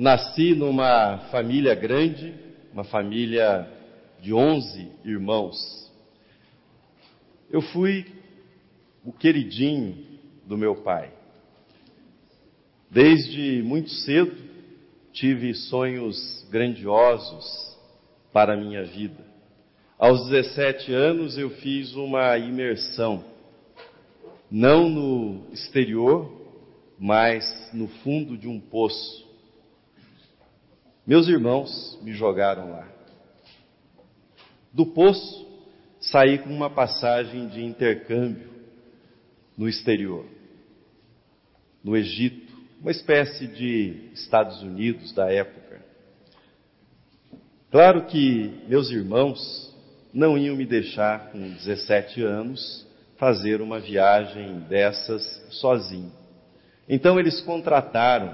Nasci numa família grande, uma família de 11 irmãos. Eu fui o queridinho do meu pai. Desde muito cedo tive sonhos grandiosos para a minha vida. Aos 17 anos eu fiz uma imersão, não no exterior, mas no fundo de um poço. Meus irmãos me jogaram lá. Do poço, saí com uma passagem de intercâmbio no exterior, no Egito, uma espécie de Estados Unidos da época. Claro que meus irmãos não iam me deixar, com 17 anos, fazer uma viagem dessas sozinho. Então eles contrataram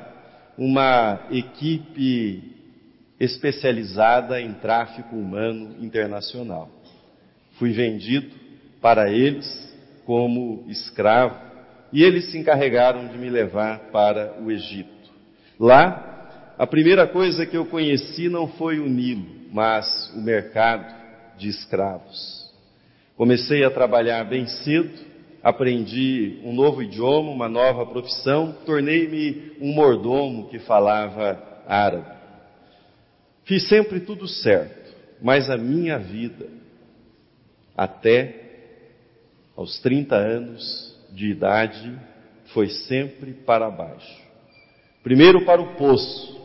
uma equipe especializada em tráfico humano internacional. Fui vendido para eles como escravo e eles se encarregaram de me levar para o Egito. Lá, a primeira coisa que eu conheci não foi o Nilo, mas o mercado de escravos. Comecei a trabalhar bem cedo, aprendi um novo idioma, uma nova profissão, tornei-me um mordomo que falava árabe. Fiz sempre tudo certo, mas a minha vida, até aos 30 anos de idade, foi sempre para baixo. Primeiro para o poço,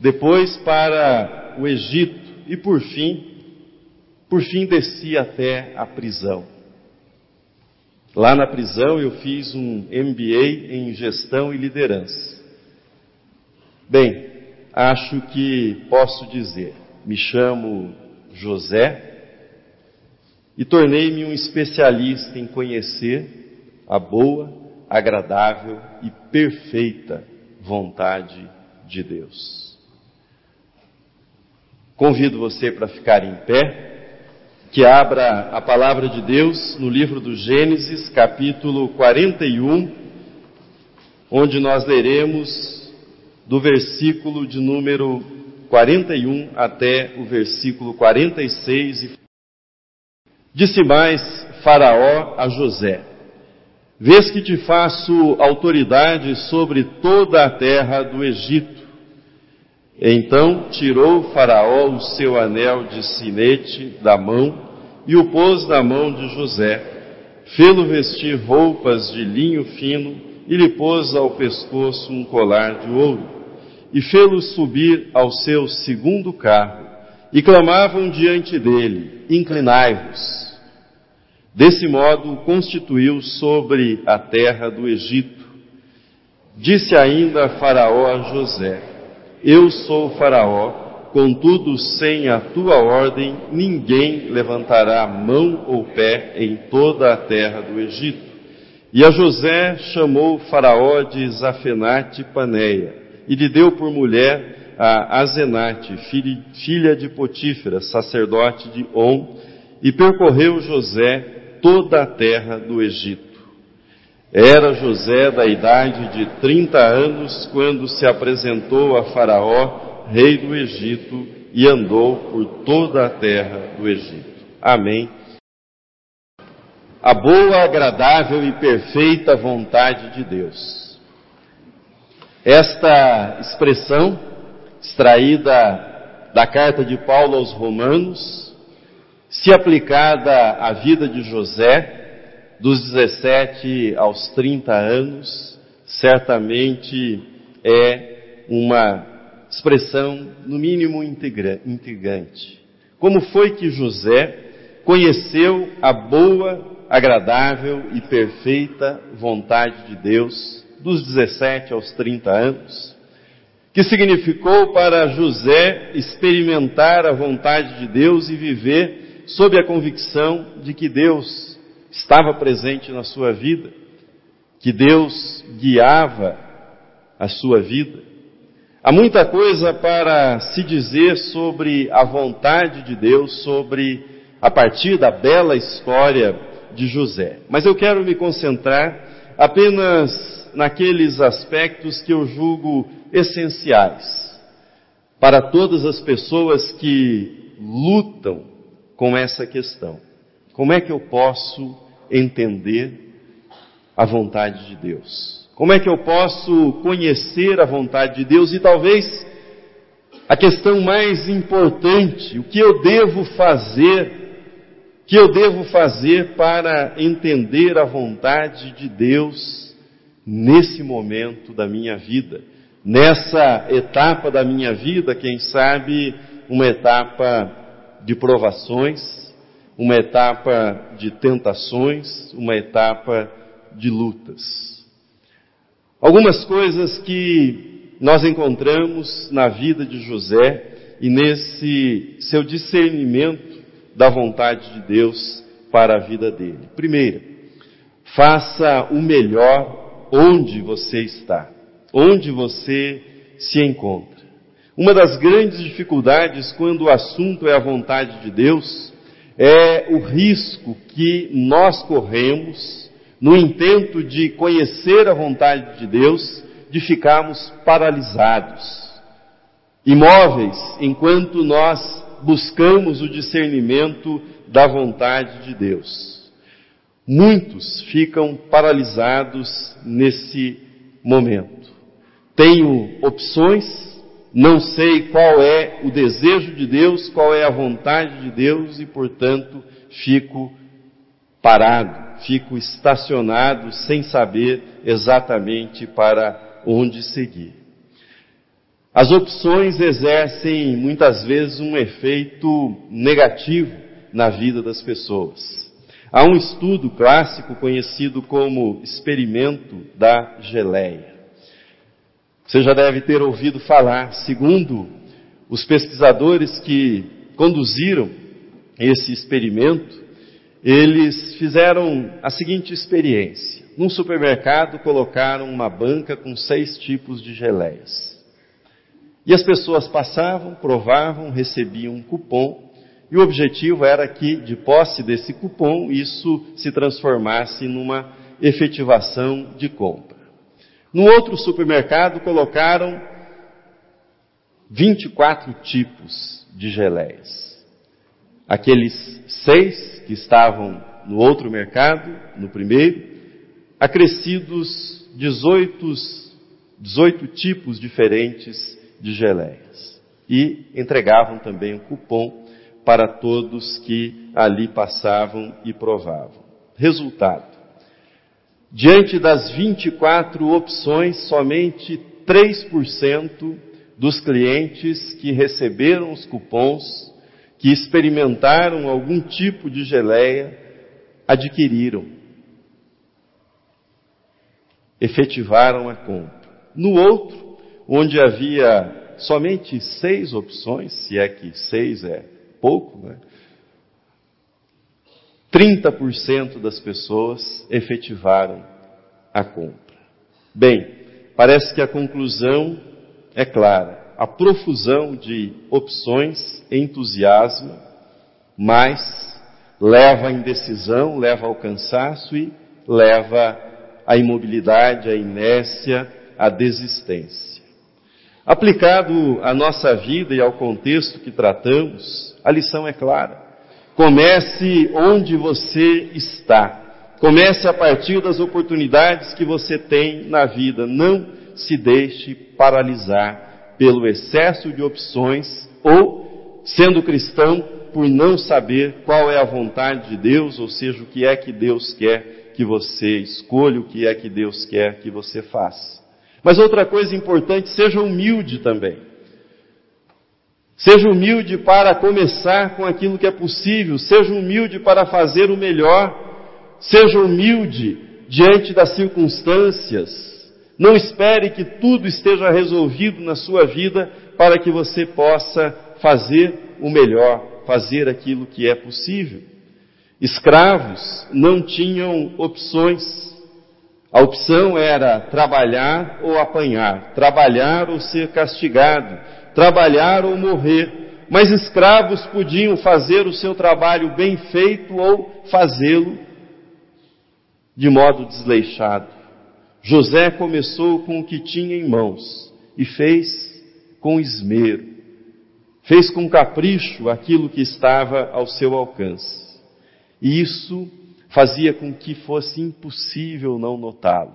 depois para o Egito e por fim por fim, desci até a prisão. Lá na prisão eu fiz um MBA em gestão e liderança. Bem, acho que posso dizer, me chamo José e tornei-me um especialista em conhecer a boa, agradável e perfeita vontade de Deus. Convido você para ficar em pé que abra a palavra de Deus no livro do Gênesis, capítulo 41, onde nós leremos do versículo de número 41 até o versículo 46. Disse mais Faraó a José: Vês que te faço autoridade sobre toda a terra do Egito. Então tirou Faraó o seu anel de sinete da mão e o pôs na mão de José. Fê-lo vestir roupas de linho fino e lhe pôs ao pescoço um colar de ouro. E fê-lo subir ao seu segundo carro. E clamavam diante dele: Inclinai-vos. Desse modo constituiu sobre a terra do Egito. Disse ainda Faraó a José: Eu sou Faraó Contudo, sem a tua ordem, ninguém levantará mão ou pé em toda a terra do Egito. E a José chamou Faraó de Zafenate Paneia, e lhe deu por mulher a Azenate, filha de Potífera, sacerdote de On, e percorreu José toda a terra do Egito. Era José da idade de trinta anos quando se apresentou a Faraó rei do Egito, e andou por toda a terra do Egito. Amém. A boa, agradável e perfeita vontade de Deus. Esta expressão, extraída da carta de Paulo aos Romanos, se aplicada à vida de José, dos 17 aos 30 anos, certamente é uma expressão, no mínimo, intrigante. Como foi que José conheceu a boa, agradável e perfeita vontade de Deus dos 17 aos 30 anos? Que significou para José experimentar a vontade de Deus e viver sob a convicção de que Deus estava presente na sua vida, que Deus guiava a sua vida. Há muita coisa para se dizer sobre a vontade de Deus, sobre a partir da bela história de José. Mas eu quero me concentrar apenas naqueles aspectos que eu julgo essenciais para todas as pessoas que lutam com essa questão. Como é que eu posso entender a vontade de Deus? Como é que eu posso conhecer a vontade de Deus e talvez a questão mais importante, o que eu devo fazer, que eu devo fazer para entender a vontade de Deus nesse momento da minha vida, nessa etapa da minha vida, quem sabe uma etapa de provações, uma etapa de tentações, uma etapa de lutas. Algumas coisas que nós encontramos na vida de José e nesse seu discernimento da vontade de Deus para a vida dele. Primeiro, faça o melhor onde você está, onde você se encontra. Uma das grandes dificuldades quando o assunto é a vontade de Deus é o risco que nós corremos no intento de conhecer a vontade de Deus de ficarmos paralisados, imóveis, enquanto nós buscamos o discernimento da vontade de Deus. Muitos ficam paralisados nesse momento. Tenho opções, não sei qual é o desejo de Deus, qual é a vontade de Deus e, portanto, fico parado, fico estacionado sem saber exatamente para onde seguir. As opções exercem muitas vezes um efeito negativo na vida das pessoas. Há um estudo clássico conhecido como experimento da geleia. Você já deve ter ouvido falar, segundo os pesquisadores que conduziram esse experimento, eles fizeram a seguinte experiência. Num supermercado colocaram uma banca com seis tipos de geleias. E as pessoas passavam, provavam, recebiam um cupom, e o objetivo era que, de posse desse cupom, isso se transformasse numa efetivação de compra. No outro supermercado colocaram 24 tipos de geleias. Aqueles seis que estavam no outro mercado, no primeiro, acrescidos 18, 18 tipos diferentes de geleias. E entregavam também um cupom para todos que ali passavam e provavam. Resultado: diante das 24 opções, somente 3% dos clientes que receberam os cupons, que experimentaram algum tipo de geleia, adquiriram efetivaram a compra. No outro, onde havia somente seis opções, se é que seis é pouco, né? 30% das pessoas efetivaram a compra. Bem, parece que a conclusão é clara. A profusão de opções entusiasma, mas leva à indecisão, leva ao cansaço e leva a imobilidade, a inércia, a desistência. Aplicado à nossa vida e ao contexto que tratamos, a lição é clara. Comece onde você está. Comece a partir das oportunidades que você tem na vida. Não se deixe paralisar pelo excesso de opções ou, sendo cristão, por não saber qual é a vontade de Deus, ou seja, o que é que Deus quer que você escolha o que é que Deus quer que você faça. Mas outra coisa importante, seja humilde também. Seja humilde para começar com aquilo que é possível, seja humilde para fazer o melhor, seja humilde diante das circunstâncias. Não espere que tudo esteja resolvido na sua vida para que você possa fazer o melhor, fazer aquilo que é possível. Escravos não tinham opções. A opção era trabalhar ou apanhar, trabalhar ou ser castigado, trabalhar ou morrer. Mas escravos podiam fazer o seu trabalho bem feito ou fazê-lo de modo desleixado. José começou com o que tinha em mãos e fez com esmero, fez com capricho aquilo que estava ao seu alcance. E isso fazia com que fosse impossível não notá-lo,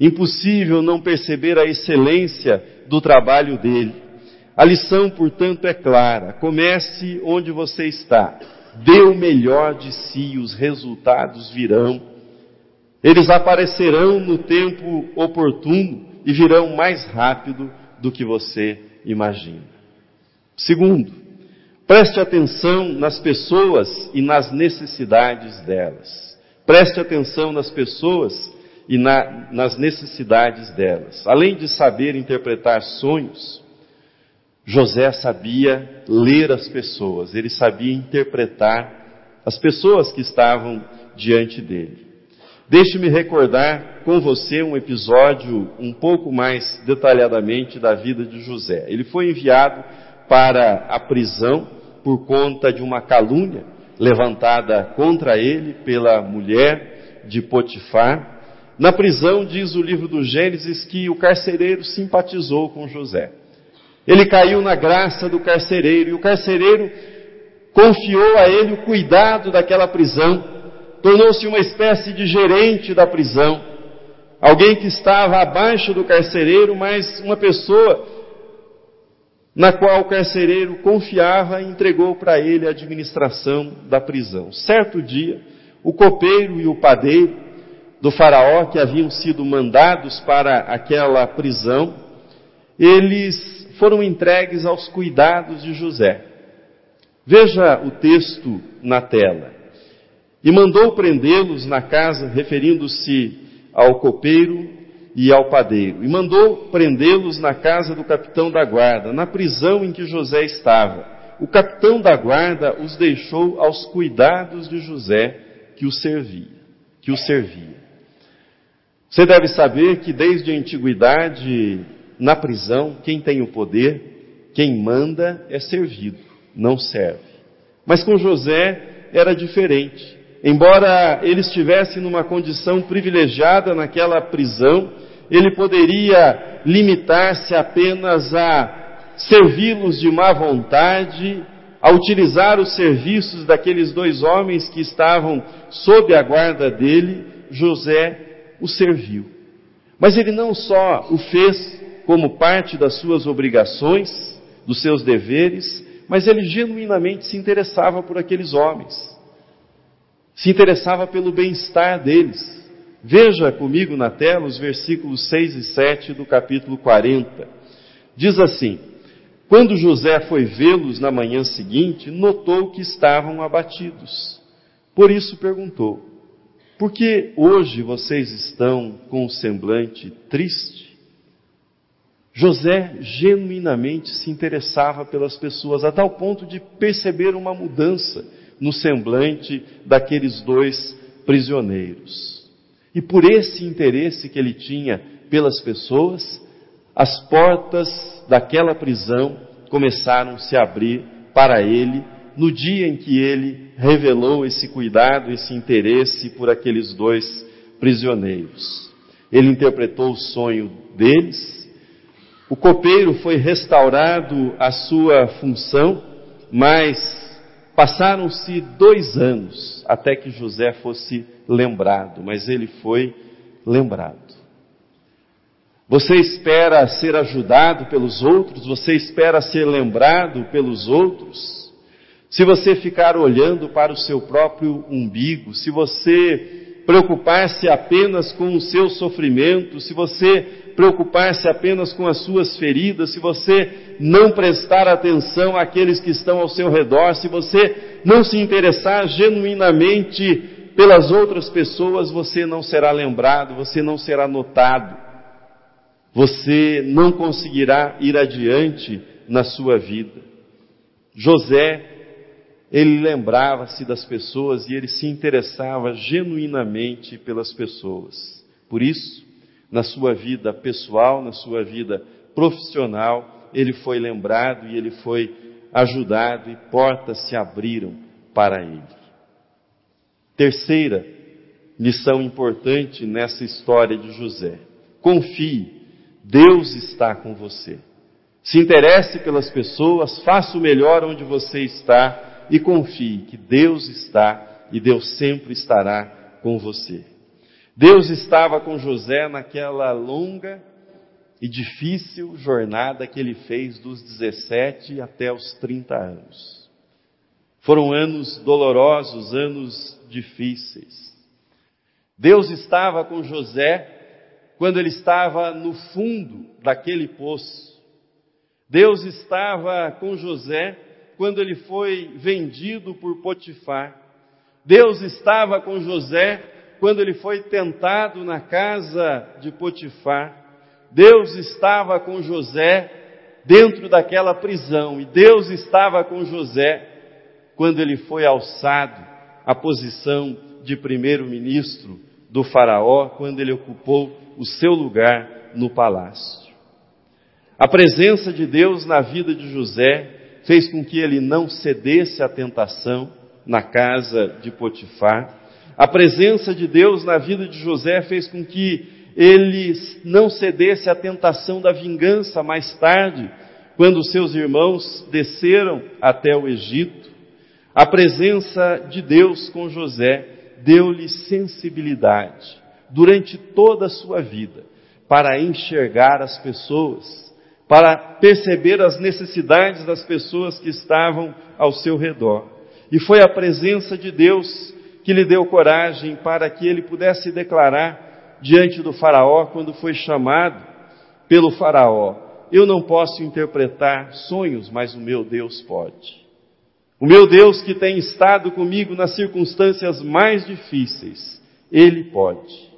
impossível não perceber a excelência do trabalho dele. A lição, portanto, é clara: comece onde você está, dê o melhor de si, os resultados virão. Eles aparecerão no tempo oportuno e virão mais rápido do que você imagina. Segundo, preste atenção nas pessoas e nas necessidades delas. Preste atenção nas pessoas e na, nas necessidades delas. Além de saber interpretar sonhos, José sabia ler as pessoas, ele sabia interpretar as pessoas que estavam diante dele. Deixe-me recordar com você um episódio um pouco mais detalhadamente da vida de José. Ele foi enviado para a prisão por conta de uma calúnia levantada contra ele pela mulher de Potifar. Na prisão, diz o livro do Gênesis, que o carcereiro simpatizou com José. Ele caiu na graça do carcereiro e o carcereiro confiou a ele o cuidado daquela prisão tornou-se uma espécie de gerente da prisão, alguém que estava abaixo do carcereiro, mas uma pessoa na qual o carcereiro confiava e entregou para ele a administração da prisão. Certo dia, o copeiro e o padeiro do faraó que haviam sido mandados para aquela prisão, eles foram entregues aos cuidados de José. Veja o texto na tela. E mandou prendê-los na casa, referindo-se ao copeiro e ao padeiro. E mandou prendê-los na casa do capitão da guarda, na prisão em que José estava. O capitão da guarda os deixou aos cuidados de José, que o servia, que o servia. Você deve saber que desde a antiguidade, na prisão, quem tem o poder, quem manda é servido, não serve. Mas com José era diferente. Embora ele estivesse numa condição privilegiada naquela prisão, ele poderia limitar-se apenas a servi-los de má vontade, a utilizar os serviços daqueles dois homens que estavam sob a guarda dele, José o serviu. Mas ele não só o fez como parte das suas obrigações, dos seus deveres, mas ele genuinamente se interessava por aqueles homens se interessava pelo bem-estar deles. Veja comigo na tela os versículos 6 e 7 do capítulo 40. Diz assim: Quando José foi vê-los na manhã seguinte, notou que estavam abatidos. Por isso perguntou: Por que hoje vocês estão com o semblante triste? José genuinamente se interessava pelas pessoas, a tal ponto de perceber uma mudança no semblante daqueles dois prisioneiros. E por esse interesse que ele tinha pelas pessoas, as portas daquela prisão começaram a se abrir para ele no dia em que ele revelou esse cuidado, esse interesse por aqueles dois prisioneiros. Ele interpretou o sonho deles, o copeiro foi restaurado a sua função, mas Passaram-se dois anos até que José fosse lembrado, mas ele foi lembrado. Você espera ser ajudado pelos outros? Você espera ser lembrado pelos outros? Se você ficar olhando para o seu próprio umbigo, se você preocupar-se apenas com o seu sofrimento, se você preocupar-se apenas com as suas feridas, se você não prestar atenção àqueles que estão ao seu redor, se você não se interessar genuinamente pelas outras pessoas, você não será lembrado, você não será notado, você não conseguirá ir adiante na sua vida. José, ele lembrava-se das pessoas e ele se interessava genuinamente pelas pessoas. Por isso, na sua vida pessoal, na sua vida profissional, ele foi lembrado e ele foi ajudado e portas se abriram para ele. Terceira lição importante nessa história de José: confie, Deus está com você. Se interesse pelas pessoas, faça o melhor onde você está e confie que Deus está e Deus sempre estará com você. Deus estava com José naquela longa e difícil jornada que ele fez dos 17 até os 30 anos. Foram anos dolorosos, anos difíceis. Deus estava com José quando ele estava no fundo daquele poço. Deus estava com José quando ele foi vendido por Potifar. Deus estava com José quando ele foi tentado na casa de Potifar. Deus estava com José dentro daquela prisão. E Deus estava com José quando ele foi alçado à posição de primeiro-ministro do Faraó, quando ele ocupou o seu lugar no palácio. A presença de Deus na vida de José fez com que ele não cedesse à tentação na casa de Potifar. A presença de Deus na vida de José fez com que ele não cedesse à tentação da vingança mais tarde, quando seus irmãos desceram até o Egito. A presença de Deus com José deu-lhe sensibilidade durante toda a sua vida para enxergar as pessoas, para perceber as necessidades das pessoas que estavam ao seu redor. E foi a presença de Deus que lhe deu coragem para que ele pudesse declarar diante do Faraó, quando foi chamado pelo Faraó: Eu não posso interpretar sonhos, mas o meu Deus pode. O meu Deus que tem estado comigo nas circunstâncias mais difíceis, Ele pode.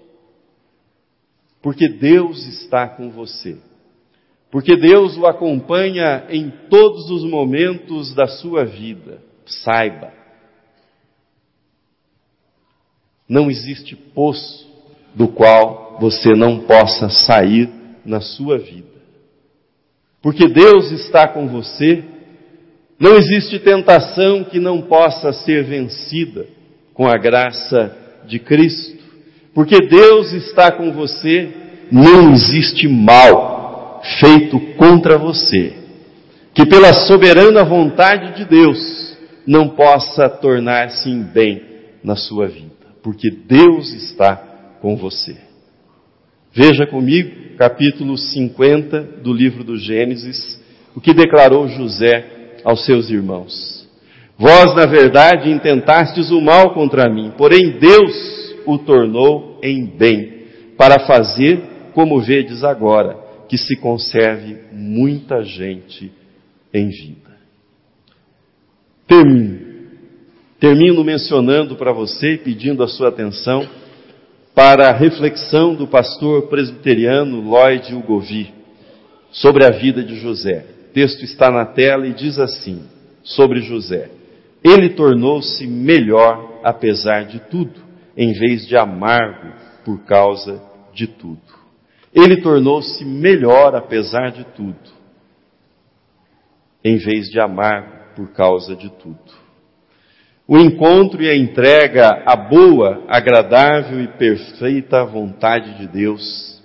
Porque Deus está com você. Porque Deus o acompanha em todos os momentos da sua vida. Saiba. Não existe poço do qual você não possa sair na sua vida. Porque Deus está com você não existe tentação que não possa ser vencida com a graça de Cristo, porque Deus está com você, não existe mal feito contra você, que pela soberana vontade de Deus não possa tornar-se em bem na sua vida, porque Deus está com você. Veja comigo, capítulo 50 do livro do Gênesis, o que declarou José aos seus irmãos. Vós, na verdade, intentastes o mal contra mim, porém Deus o tornou em bem, para fazer como vedes agora, que se conserve muita gente em vida. Termino. Termino mencionando para você, pedindo a sua atenção, para a reflexão do pastor presbiteriano Lloyd Ugovi sobre a vida de José. O texto está na tela e diz assim, sobre José: Ele tornou-se melhor apesar de tudo, em vez de amargo por causa de tudo. Ele tornou-se melhor apesar de tudo, em vez de amargo por causa de tudo. O encontro e a entrega à boa, agradável e perfeita vontade de Deus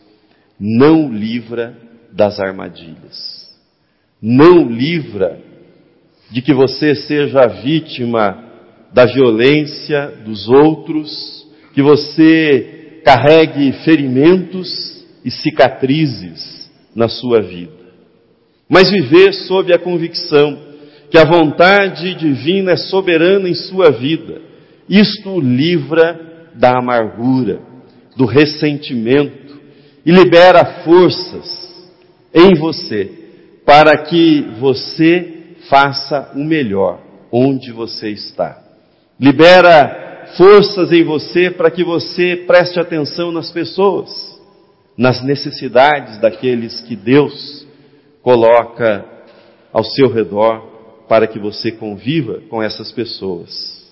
não livra das armadilhas não livra de que você seja vítima da violência dos outros, que você carregue ferimentos e cicatrizes na sua vida. Mas viver sob a convicção que a vontade divina é soberana em sua vida, isto o livra da amargura, do ressentimento e libera forças em você para que você faça o melhor onde você está. Libera forças em você para que você preste atenção nas pessoas, nas necessidades daqueles que Deus coloca ao seu redor para que você conviva com essas pessoas.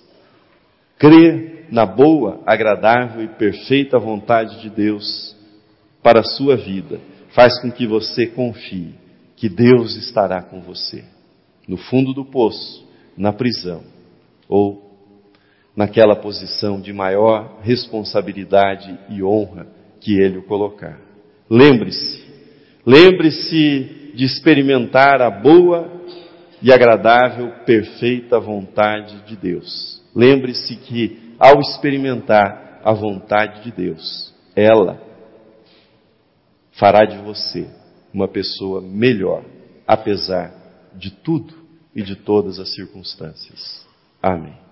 Crer na boa, agradável e perfeita vontade de Deus para a sua vida faz com que você confie que Deus estará com você, no fundo do poço, na prisão, ou naquela posição de maior responsabilidade e honra que Ele o colocar. Lembre-se, Lembre-se de experimentar a boa e agradável, perfeita vontade de Deus. Lembre-se que, ao experimentar a vontade de Deus, ela fará de você uma pessoa melhor, apesar de tudo e de todas as circunstâncias. Amém.